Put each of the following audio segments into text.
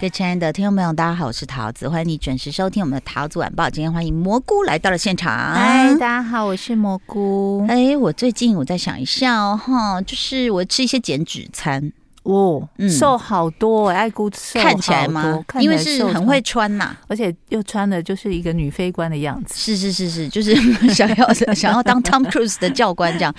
各位亲爱的听众朋友，大家好，我是桃子，欢迎你准时收听我们的桃子晚报。今天欢迎蘑菇来到了现场。嗨，大家好，我是蘑菇。哎，我最近我在想一下哦，哈，就是我吃一些减脂餐哦，嗯，瘦好多，爱姑瘦看起来吗？因为是很会穿呐，而且又穿的就是一个女飞官的样子。是是是是，就是 想要想要当 Tom Cruise 的教官这样。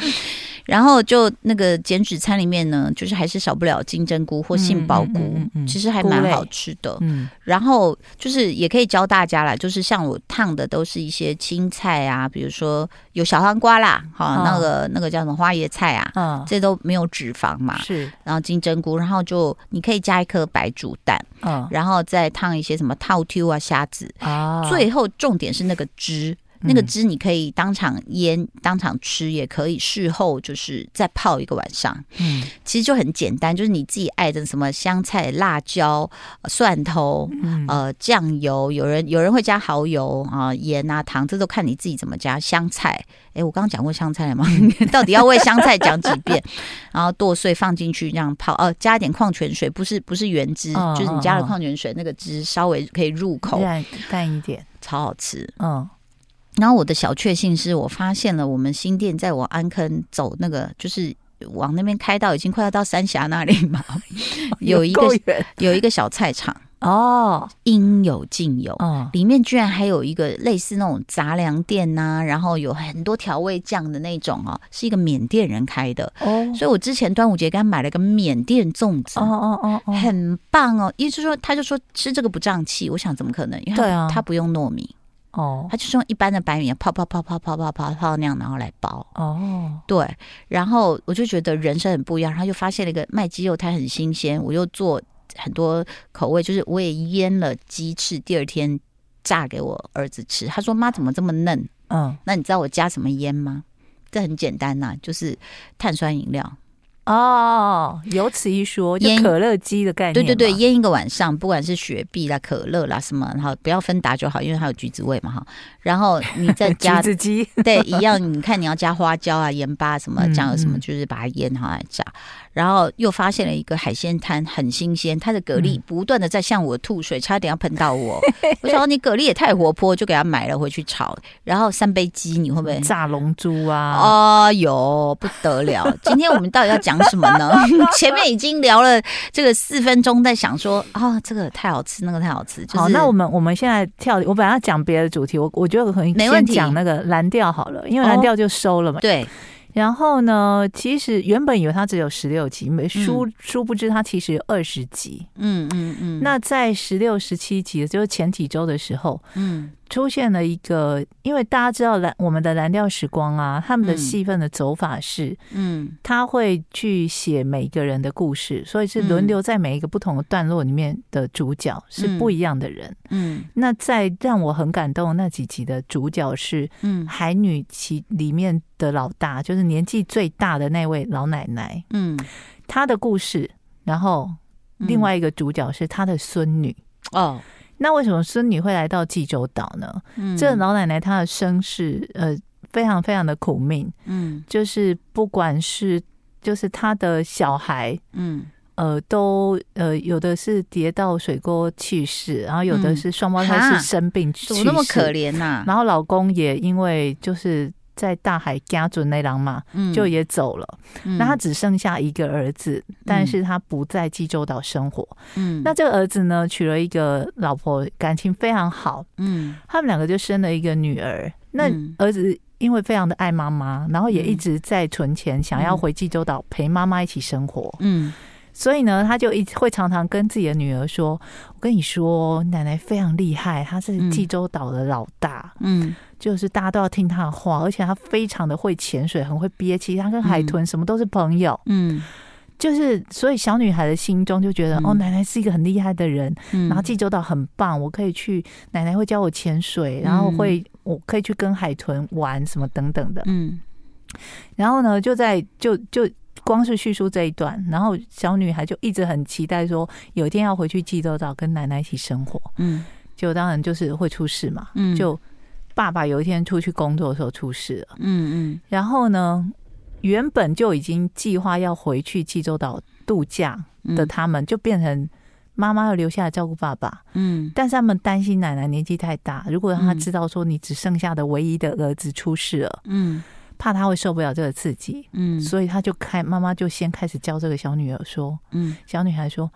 然后就那个减脂餐里面呢，就是还是少不了金针菇或杏鲍菇，嗯嗯嗯嗯、其实还蛮好吃的。嗯，然后就是也可以教大家啦，就是像我烫的都是一些青菜啊，比如说有小黄瓜啦，哈、哦，那个那个叫什么花椰菜啊，嗯，这都没有脂肪嘛。是，然后金针菇，然后就你可以加一颗白煮蛋，嗯，然后再烫一些什么套 Q 啊虾子啊，最后重点是那个汁。那个汁你可以当场腌，当场吃，也可以事后就是再泡一个晚上。嗯，其实就很简单，就是你自己爱的什么香菜、辣椒、蒜头，呃，酱油，有人有人会加蚝油啊、盐啊、糖，这都看你自己怎么加。香菜，哎，我刚刚讲过香菜了吗？到底要为香菜讲几遍？然后剁碎放进去这样泡，哦，加一点矿泉水，不是不是原汁，就是你加了矿泉水，那个汁稍微可以入口，淡一点，超好吃。嗯。然后我的小确幸是我发现了，我们新店在往安坑走那个，就是往那边开到已经快要到三峡那里嘛，有一个有一个小菜场。哦，应有尽有。哦，里面居然还有一个类似那种杂粮店呐、啊，然后有很多调味酱的那种哦，是一个缅甸人开的。哦，所以我之前端午节给他买了个缅甸粽子。哦哦哦，哦，很棒哦，意思是说他就说吃这个不胀气，我想怎么可能？因为对啊，他不用糯米。哦，他就是用一般的白米泡泡泡泡泡泡泡泡那样，然后来包。哦，对，然后我就觉得人生很不一样，然后又发现了一个卖鸡肉摊很新鲜，我又做很多口味，就是我也腌了鸡翅，第二天炸给我儿子吃。他说：“妈，怎么这么嫩？”嗯，那你知道我加什么腌吗？这很简单呐、啊，就是碳酸饮料。哦，有此一说，就可乐鸡的概念。对对对，腌一个晚上，不管是雪碧啦、可乐啦什么，然后不要芬达就好，因为它有橘子味嘛哈。然后你再 加橘子鸡，对，一样。你看你要加花椒啊、盐巴什么酱油什么，就是把它腌好来炸。然后又发现了一个海鲜摊，很新鲜，它的蛤蜊不断的在向我吐水，差点要喷到我。我想说你蛤蜊也太活泼，就给它买了回去炒。然后三杯鸡，你会不会炸龙珠啊？啊哟不得了！今天我们到底要讲什么呢？前面已经聊了这个四分钟，在想说啊，这个太好吃，那个太好吃。就是、好，那我们我们现在跳，我本来要讲别的主题，我我觉得我可能先讲那个蓝调好了，因为蓝调就收了嘛。哦、对。然后呢，其实原本以为它只有十六集，没殊殊不知它其实有二十集。嗯嗯嗯。那在十六、十七集，就是前几周的时候，嗯。出现了一个，因为大家知道蓝我们的蓝调时光啊，他们的戏份的走法是，嗯，他会去写每一个人的故事，所以是轮流在每一个不同的段落里面的主角是不一样的人，嗯，那在让我很感动那几集的主角是，嗯，海女其里面的老大，就是年纪最大的那位老奶奶，嗯，她的故事，然后另外一个主角是她的孙女，哦。那为什么孙女会来到济州岛呢？嗯，这个老奶奶她的身世呃非常非常的苦命，嗯，就是不管是就是她的小孩，嗯呃都呃有的是跌到水沟去世，然后有的是双胞胎是生病去世，怎么那么可怜呐、啊？然后老公也因为就是。在大海家准那郎嘛，就也走了。嗯、那他只剩下一个儿子，嗯、但是他不在济州岛生活。嗯，那这个儿子呢，娶了一个老婆，感情非常好。嗯，他们两个就生了一个女儿。那儿子因为非常的爱妈妈，然后也一直在存钱，想要回济州岛陪妈妈一起生活。嗯。所以呢，他就一直会常常跟自己的女儿说：“我跟你说，奶奶非常厉害，她是济州岛的老大，嗯，就是大家都要听她的话，而且她非常的会潜水，很会憋气，她跟海豚什么都是朋友，嗯，就是所以小女孩的心中就觉得，哦，奶奶是一个很厉害的人，然后济州岛很棒，我可以去，奶奶会教我潜水，然后会我可以去跟海豚玩什么等等的，嗯，然后呢，就在就就。”光是叙述这一段，然后小女孩就一直很期待说，有一天要回去济州岛跟奶奶一起生活。嗯，就当然就是会出事嘛。嗯，就爸爸有一天出去工作的时候出事了。嗯嗯，然后呢，原本就已经计划要回去济州岛度假的他们，就变成妈妈要留下来照顾爸爸。嗯，但是他们担心奶奶年纪太大，如果让他知道说你只剩下的唯一的儿子出事了，嗯。怕他会受不了这个刺激，嗯，所以他就开妈妈就先开始教这个小女儿说，嗯，小女孩说，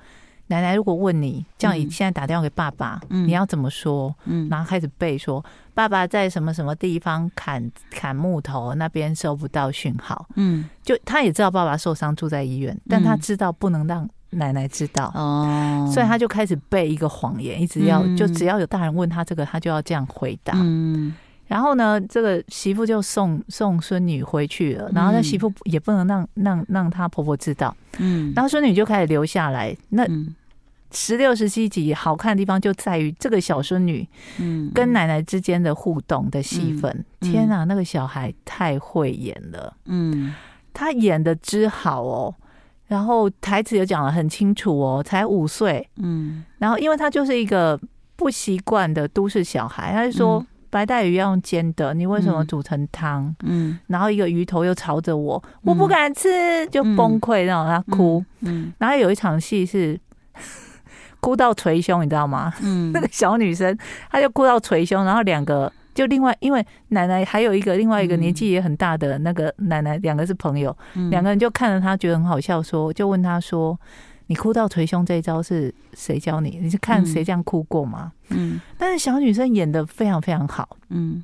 奶奶如果问你，叫你现在打电话给爸爸，嗯，你要怎么说？嗯，然后开始背说，爸爸在什么什么地方砍砍木头，那边收不到讯号，嗯，就他也知道爸爸受伤住在医院，但他知道不能让奶奶知道，哦，所以他就开始背一个谎言，一直要就只要有大人问他这个，他就要这样回答，嗯。然后呢，这个媳妇就送送孙女回去了。然后那媳妇也不能让让让她婆婆知道。嗯。然后孙女就开始留下来。那十六十七集好看的地方就在于这个小孙女，嗯，跟奶奶之间的互动的戏份。嗯、天哪，那个小孩太会演了。嗯。他演的之好哦。然后台词也讲得很清楚哦，才五岁。嗯。然后，因为他就是一个不习惯的都市小孩，他就说。嗯白带鱼要用煎的，你为什么煮成汤？嗯，然后一个鱼头又朝着我，嗯、我不敢吃，就崩溃，让他哭。嗯，嗯然后有一场戏是 哭到捶胸，你知道吗？嗯，那个小女生她就哭到捶胸，然后两个就另外，因为奶奶还有一个另外一个年纪也很大的那个奶奶，两个是朋友，嗯、两个人就看着她觉得很好笑，说就问她说。你哭到捶胸这一招是谁教你？你是看谁这样哭过吗？嗯，但是小女生演的非常非常好。嗯，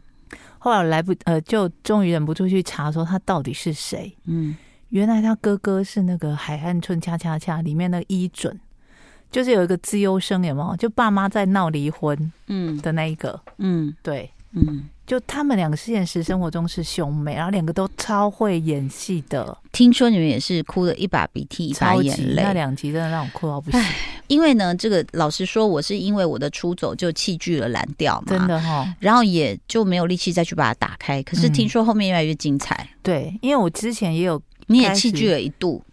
后来来不呃，就终于忍不住去查说她到底是谁。嗯，原来她哥哥是那个《海岸村恰恰恰》里面的一准，就是有一个资优生，有没有？就爸妈在闹离婚，嗯的那一个。嗯，对，嗯。就他们两个现实生活中是兄妹，然后两个都超会演戏的。听说你们也是哭了一把鼻涕一把眼泪，那两集真的让我哭到不行。因为呢，这个老实说，我是因为我的出走就弃剧了蓝调嘛，真的哈、哦，然后也就没有力气再去把它打开。可是听说后面越来越精彩。嗯、对，因为我之前也有，你也弃剧了一度。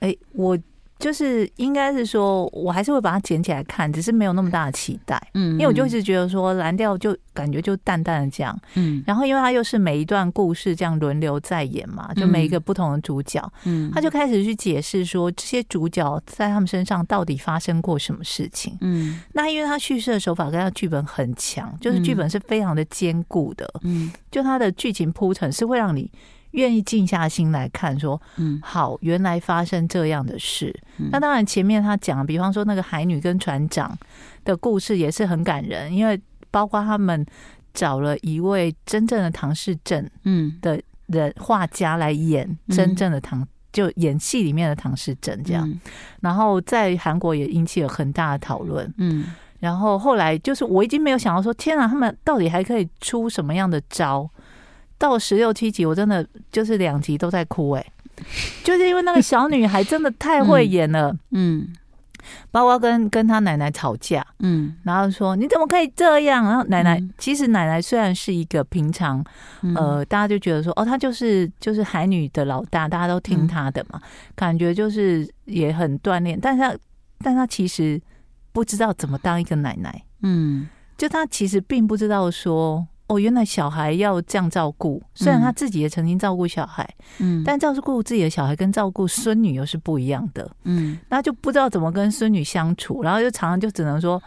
哎，我。就是应该是说，我还是会把它捡起来看，只是没有那么大的期待。嗯，因为我就一直觉得说蓝调就感觉就淡淡的这样。嗯，然后因为它又是每一段故事这样轮流在演嘛，就每一个不同的主角，嗯，他就开始去解释说这些主角在他们身上到底发生过什么事情。嗯，那因为他叙事的手法跟他剧本很强，就是剧本是非常的坚固的。嗯，就他的剧情铺陈是会让你。愿意静下心来看，说，嗯，好，原来发生这样的事。嗯、那当然，前面他讲，比方说那个海女跟船长的故事也是很感人，因为包括他们找了一位真正的唐氏症，嗯，的人画家来演真正的唐，嗯、就演戏里面的唐氏症这样。嗯、然后在韩国也引起了很大的讨论，嗯。然后后来就是我已经没有想到说，天啊，他们到底还可以出什么样的招？到十六七集，我真的就是两集都在哭哎、欸，就是因为那个小女孩真的太会演了，嗯，嗯，包括跟跟她奶奶吵架，嗯，然后说你怎么可以这样？然后奶奶、嗯、其实奶奶虽然是一个平常，呃，大家就觉得说哦，她就是就是海女的老大，大家都听她的嘛，嗯、感觉就是也很锻炼，但是她但她其实不知道怎么当一个奶奶，嗯，就她其实并不知道说。哦，原来小孩要这样照顾。虽然他自己也曾经照顾小孩，嗯，但照顾自己的小孩跟照顾孙女又是不一样的，嗯，那就不知道怎么跟孙女相处，然后就常常就只能说，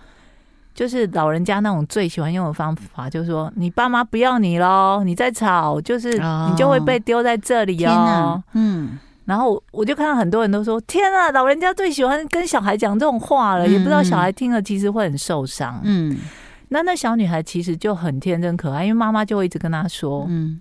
就是老人家那种最喜欢用的方法，就是说你爸妈不要你喽，你再吵，就是你就会被丢在这里哦，嗯，然后我就看到很多人都说，天啊，老人家最喜欢跟小孩讲这种话了，也不知道小孩听了其实会很受伤，嗯。那那小女孩其实就很天真可爱，因为妈妈就会一直跟她说：“嗯，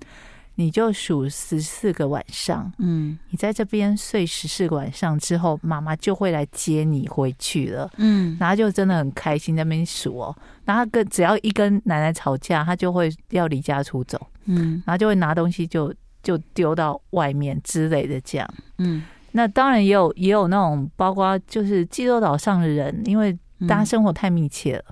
你就数十四个晚上，嗯，你在这边睡十四个晚上之后，妈妈就会来接你回去了。”嗯，然后就真的很开心在那边数哦。然后跟只要一跟奶奶吵架，她就会要离家出走，嗯，然后就会拿东西就就丢到外面之类的这样。嗯，那当然也有也有那种包括就是济州岛上的人，因为大家生活太密切了。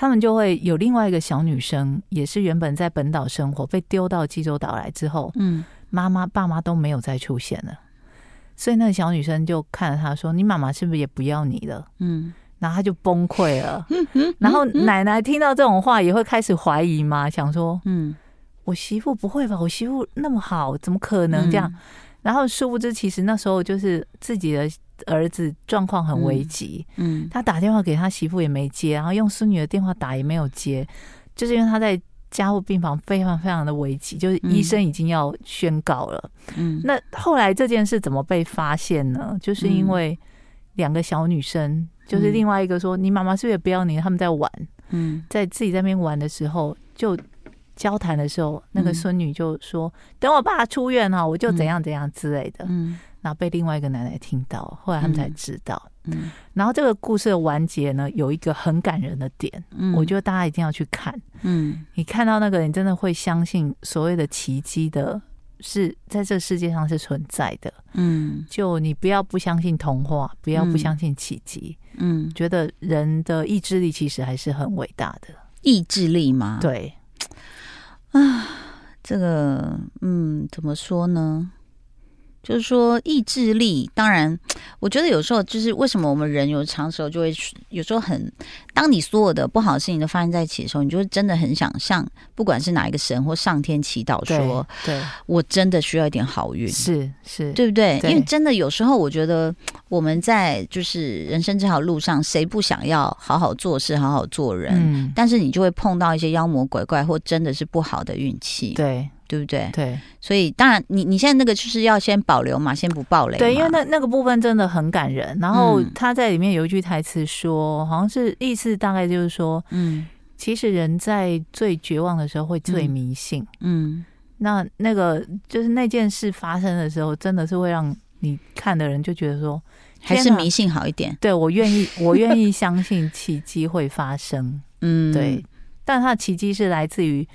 他们就会有另外一个小女生，也是原本在本岛生活，被丢到济州岛来之后，嗯，妈妈爸妈都没有再出现了，所以那个小女生就看着他说：“你妈妈是不是也不要你了？”嗯，然后他就崩溃了。然后奶奶听到这种话也会开始怀疑嘛，想说：“嗯，我媳妇不会吧？我媳妇那么好，怎么可能这样？”然后殊不知，其实那时候就是自己的儿子状况很危急。嗯，他打电话给他媳妇也没接，然后用孙女的电话打也没有接，就是因为他在。加护病房非常非常的危急，就是医生已经要宣告了。嗯，那后来这件事怎么被发现呢？就是因为两个小女生，嗯、就是另外一个说：“你妈妈是不是也不要你？”他们在玩，嗯，在自己在那边玩的时候，就交谈的时候，那个孙女就说：“嗯、等我爸出院哈，我就怎样怎样之类的。”嗯。然后被另外一个奶奶听到，后来他们才知道。嗯，然后这个故事的完结呢，有一个很感人的点，嗯，我觉得大家一定要去看。嗯，你看到那个，你真的会相信所谓的奇迹的是在这世界上是存在的。嗯，就你不要不相信童话，不要不相信奇迹。嗯，觉得人的意志力其实还是很伟大的。意志力吗？对。啊，这个，嗯，怎么说呢？就是说意志力，当然，我觉得有时候就是为什么我们人有长时候就会有时候很，当你所有的不好的事情都发生在一起的时候，你就会真的很想向不管是哪一个神或上天祈祷说，对，对我真的需要一点好运，是是，对不对？对，因为真的有时候我觉得我们在就是人生这条路上，谁不想要好好做事、好好做人？嗯，但是你就会碰到一些妖魔鬼怪或真的是不好的运气，对。对不对？对，所以当然你，你你现在那个就是要先保留嘛，先不爆雷。对，因为那那个部分真的很感人。然后他在里面有一句台词说，嗯、好像是意思大概就是说，嗯，其实人在最绝望的时候会最迷信。嗯，那那个就是那件事发生的时候，真的是会让你看的人就觉得说，还是迷信好一点。对，我愿意，我愿意相信奇迹会发生。嗯，对，但他的奇迹是来自于。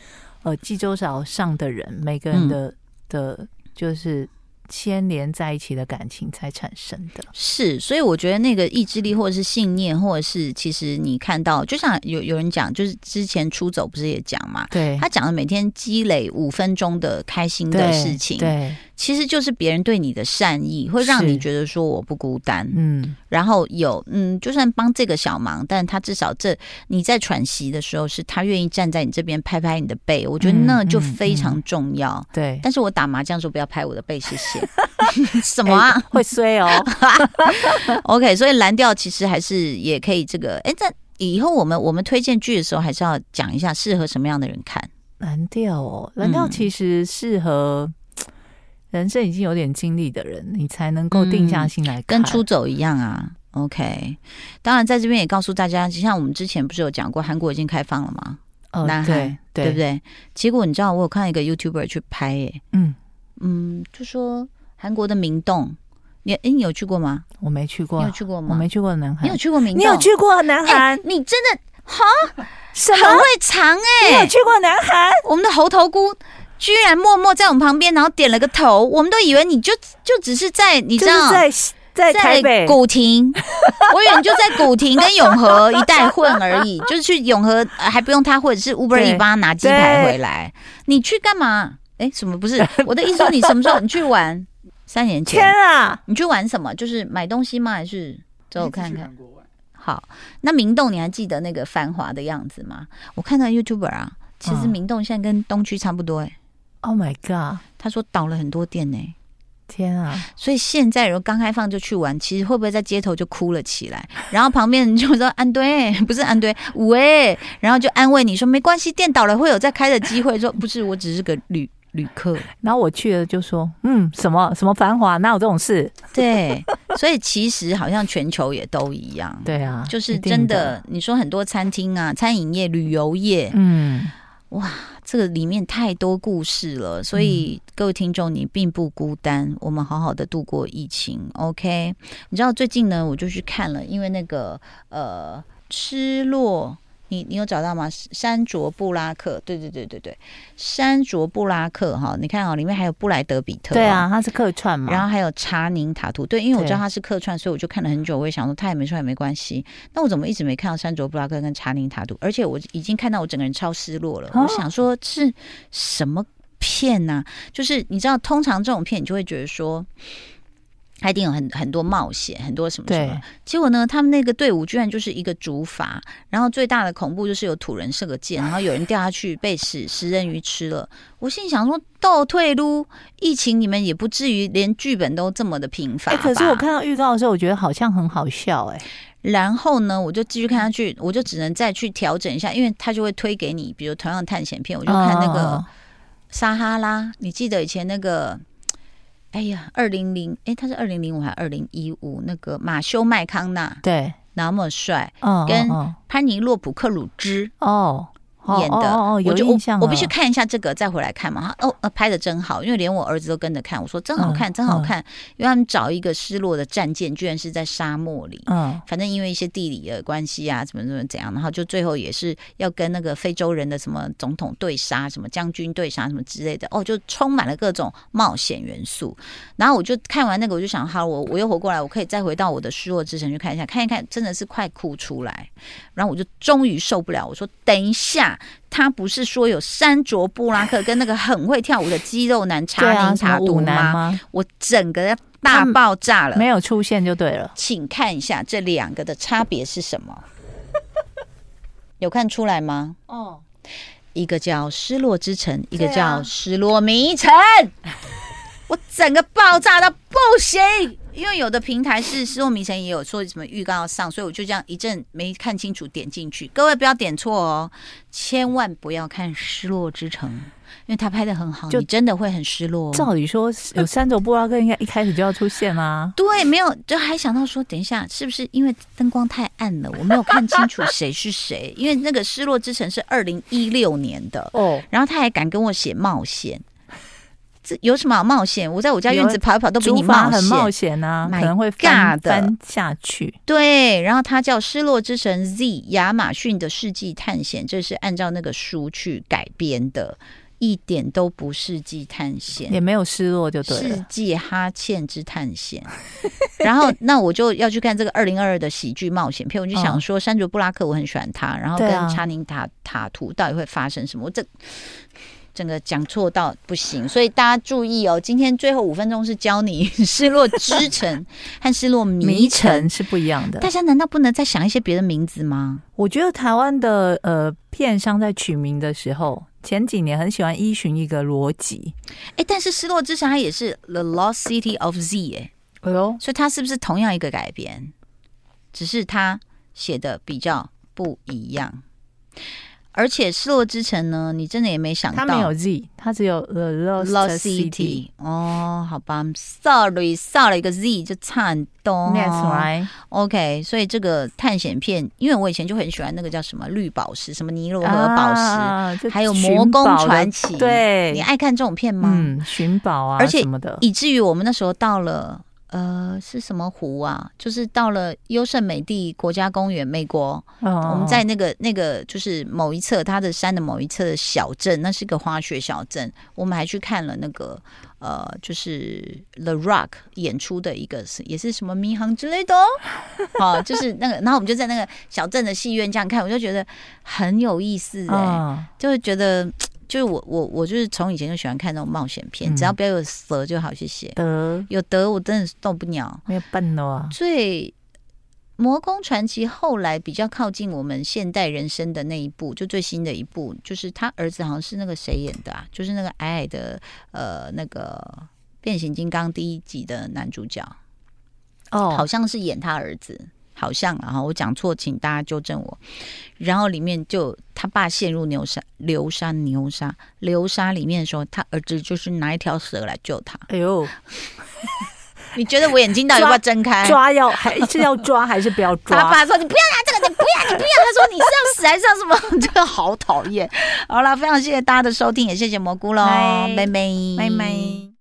呃，济州岛上的人，每个人的、嗯、的，就是牵连在一起的感情才产生的。是，所以我觉得那个意志力，或者是信念，或者是其实你看到，就像有有人讲，就是之前出走不是也讲嘛？对，他讲的每天积累五分钟的开心的事情，对。对其实就是别人对你的善意，会让你觉得说我不孤单，嗯，然后有嗯，就算帮这个小忙，但他至少这你在喘息的时候，是他愿意站在你这边拍拍你的背，我觉得那就非常重要。嗯嗯嗯、对，但是我打麻将时候不要拍我的背，谢谢。什么啊？欸、会衰哦。OK，所以蓝调其实还是也可以这个。哎，在以后我们我们推荐剧的时候，还是要讲一下适合什么样的人看蓝调哦。蓝调其实适合。人生已经有点经历的人，你才能够定下心来看，跟出走一样啊。OK，当然在这边也告诉大家，就像我们之前不是有讲过，韩国已经开放了吗？哦，南韩对，对，对不对？结果你知道，我有看一个 YouTuber 去拍，欸，嗯嗯，就说韩国的明洞，你哎，你有去过吗？我没去过，你有去过吗？我没去过南韩，你有去过明洞？你有去过南韩？你真的哈？什么很会藏哎？你有去过南韩？我们的猴头菇。居然默默在我们旁边，然后点了个头，我们都以为你就就只是在你知道在在台北古亭，我以为你就在古亭跟永和一带混而已，就是去永和还不用他，或者是 Uber Eats 帮他拿鸡排回来。你去干嘛？哎，什么不是 我的意思？说你什么时候你去玩？三年前。天啊！你去玩什么？就是买东西吗？还是走我看看？好，那明洞你还记得那个繁华的样子吗？我看到 YouTuber 啊，其实明洞现在跟东区差不多哎。Oh my god！他说倒了很多店呢、欸，天啊！所以现在如果刚开放就去玩，其实会不会在街头就哭了起来？然后旁边人就说安堆 不是安堆五哎，然后就安慰你说没关系，店倒了会有再开的机会。说 不是，我只是个旅旅客。然后我去了就说嗯，什么什么繁华，哪有这种事？对，所以其实好像全球也都一样。对啊，就是真的。的你说很多餐厅啊，餐饮业、旅游业，嗯。哇，这个里面太多故事了，所以各位听众，你并不孤单，我们好好的度过疫情，OK？你知道最近呢，我就去看了，因为那个呃，失落。你你有找到吗？山卓布拉克，对对对对对，山卓布拉克哈，你看哦，里面还有布莱德比特，对啊，他是客串嘛，然后还有查宁塔图，对，因为我知道他是客串，所以我就看了很久，我也想说他也没出来没关系，那我怎么一直没看到山卓布拉克跟查宁塔图？而且我已经看到我整个人超失落了，我想说是什么片呢？就是你知道，通常这种片你就会觉得说。他一定有很很多冒险，很多什么什么。结果呢，他们那个队伍居然就是一个竹筏，然后最大的恐怖就是有土人射个箭，然后有人掉下去被食食人鱼吃了。我心想说，倒退撸，疫情你们也不至于连剧本都这么的频繁。可是我看到预告的时候，我觉得好像很好笑哎。然后呢，我就继续看下去，我就只能再去调整一下，因为他就会推给你，比如同样的探险片，我就看那个撒哈拉。你记得以前那个？哎呀，二零零哎，他是二零零五还是二零一五？那个马修麦康纳，对，那么帅，嗯，跟潘尼洛普克鲁兹，哦。演的，哦哦、我就我我必须看一下这个再回来看嘛。哦，拍的真好，因为连我儿子都跟着看。我说真好看，真好看。因为他们找一个失落的战舰，居然是在沙漠里。嗯，反正因为一些地理的关系啊，怎么怎么怎样，然后就最后也是要跟那个非洲人的什么总统对杀，什么将军对杀什么之类的。哦，就充满了各种冒险元素。然后我就看完那个，我就想，好，我我又活过来，我可以再回到我的失落之城去看一下，看一看，真的是快哭出来。然后我就终于受不了，我说等一下。他不是说有山卓布拉克跟那个很会跳舞的肌肉男查宁塔图吗？我整个大爆炸了，没有出现就对了。请看一下这两个的差别是什么？有看出来吗？哦，一个叫《失落之城》，一个叫《失落迷城》。我整个爆炸到不行。因为有的平台是《失落迷城》也有说什么预告要上，所以我就这样一阵没看清楚点进去。各位不要点错哦，千万不要看《失落之城》，因为他拍的很好，就你真的会很失落。照理说有山卓布拉克应该一开始就要出现吗。对，没有，就还想到说，等一下是不是因为灯光太暗了，我没有看清楚谁是谁？因为那个《失落之城》是二零一六年的 哦，然后他还敢跟我写冒险。这有什么好冒险？我在我家院子跑一跑都比你冒险，很冒险啊，可能会翻翻下去。对，然后它叫《失落之神 Z》亚马逊的世纪探险，这是按照那个书去改编的，一点都不世纪探险，也没有失落就对了。世纪哈欠之探险。然后 那我就要去看这个二零二二的喜剧冒险片，我就想说山卓布拉克我很喜欢他，然后跟查宁塔塔图到底会发生什么？我这。整个讲错到不行，所以大家注意哦。今天最后五分钟是教你 失落之城和失落迷城是不一样的。大家难道不能再想一些别的名字吗？我觉得台湾的呃片商在取名的时候，前几年很喜欢依循一个逻辑。哎，但是失落之城它也是 The Lost City of Z 哎，哎呦，所以它是不是同样一个改编？只是它写的比较不一样。而且失落之城呢，你真的也没想到，它没有 Z，它只有 The Lost, City。哦，好吧，Sorry，少了一个 Z 就差很多。That's right。OK，所以这个探险片，因为我以前就很喜欢那个叫什么绿宝石，什么尼罗河宝石，啊、还有魔宫传奇。对，你爱看这种片吗？嗯，寻宝啊，而且什么的，以至于我们那时候到了。呃，是什么湖啊？就是到了优胜美地国家公园，美国。哦，我们在那个那个就是某一侧，它的山的某一侧的小镇，那是一个滑雪小镇。我们还去看了那个呃，就是 The Rock 演出的一个，也是什么迷航之类的哦。好，就是那个，然后我们就在那个小镇的戏院这样看，我就觉得很有意思哎，哦，就会觉得。就是我我我就是从以前就喜欢看那种冒险片，嗯、只要不要有蛇就好，谢谢。得有得我真的是动不了，没有笨哦。最。《魔宫传奇》后来比较靠近我们现代人生的那一部，就最新的一部，就是他儿子好像是那个谁演的啊？就是那个矮矮的呃那个变形金刚第一集的男主角哦，好像是演他儿子。好像啊，我讲错，请大家纠正我。然后里面就他爸陷入流沙、流沙、流沙、流沙里面的时候，他儿子就是拿一条蛇来救他。哎呦，你觉得我眼睛到底要不要睁开？抓要还是要抓还是不要抓？他爸说：“你不要拿这个，你不要，你不要。”他说：“你是要死还是要什么？”真 的好讨厌。好了，非常谢谢大家的收听，也谢谢蘑菇喽，拜拜，拜拜。